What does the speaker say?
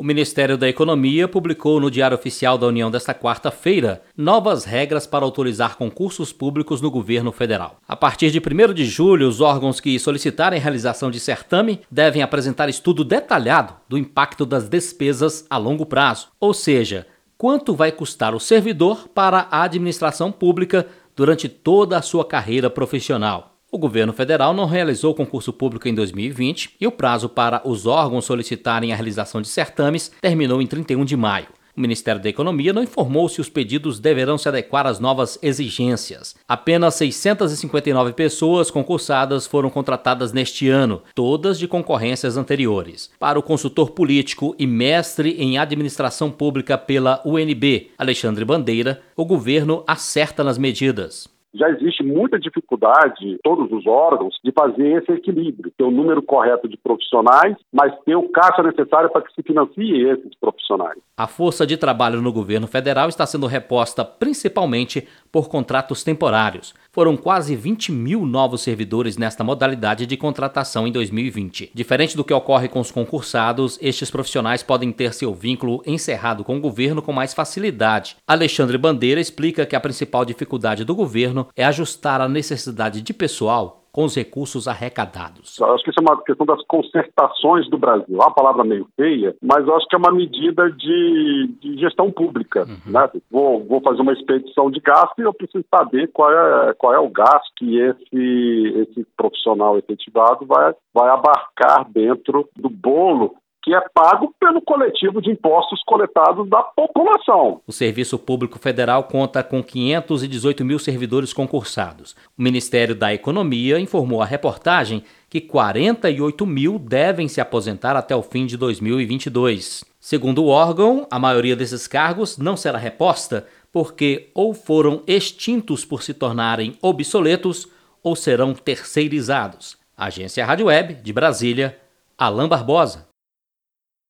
O Ministério da Economia publicou no Diário Oficial da União desta quarta-feira novas regras para autorizar concursos públicos no governo federal. A partir de 1 de julho, os órgãos que solicitarem realização de certame devem apresentar estudo detalhado do impacto das despesas a longo prazo, ou seja, quanto vai custar o servidor para a administração pública durante toda a sua carreira profissional. O governo federal não realizou concurso público em 2020 e o prazo para os órgãos solicitarem a realização de certames terminou em 31 de maio. O Ministério da Economia não informou se os pedidos deverão se adequar às novas exigências. Apenas 659 pessoas concursadas foram contratadas neste ano, todas de concorrências anteriores. Para o consultor político e mestre em administração pública pela UNB, Alexandre Bandeira, o governo acerta nas medidas já existe muita dificuldade, todos os órgãos, de fazer esse equilíbrio, ter o número correto de profissionais, mas ter o caixa necessário para que se financie esses profissionais. A força de trabalho no governo federal está sendo reposta principalmente por contratos temporários. Foram quase 20 mil novos servidores nesta modalidade de contratação em 2020. Diferente do que ocorre com os concursados, estes profissionais podem ter seu vínculo encerrado com o governo com mais facilidade. Alexandre Bandeira explica que a principal dificuldade do governo é ajustar a necessidade de pessoal com os recursos arrecadados. Eu acho que isso é uma questão das concertações do Brasil. É uma palavra meio feia, mas eu acho que é uma medida de, de gestão pública. Uhum. Né? Vou, vou, fazer uma expedição de gasto e eu preciso saber qual é, qual é o gasto que esse, esse profissional efetivado vai, vai abarcar dentro do bolo que é pago pelo coletivo de impostos coletados da população. O Serviço Público Federal conta com 518 mil servidores concursados. O Ministério da Economia informou à reportagem que 48 mil devem se aposentar até o fim de 2022. Segundo o órgão, a maioria desses cargos não será reposta porque ou foram extintos por se tornarem obsoletos ou serão terceirizados. Agência Rádio Web de Brasília, Alain Barbosa.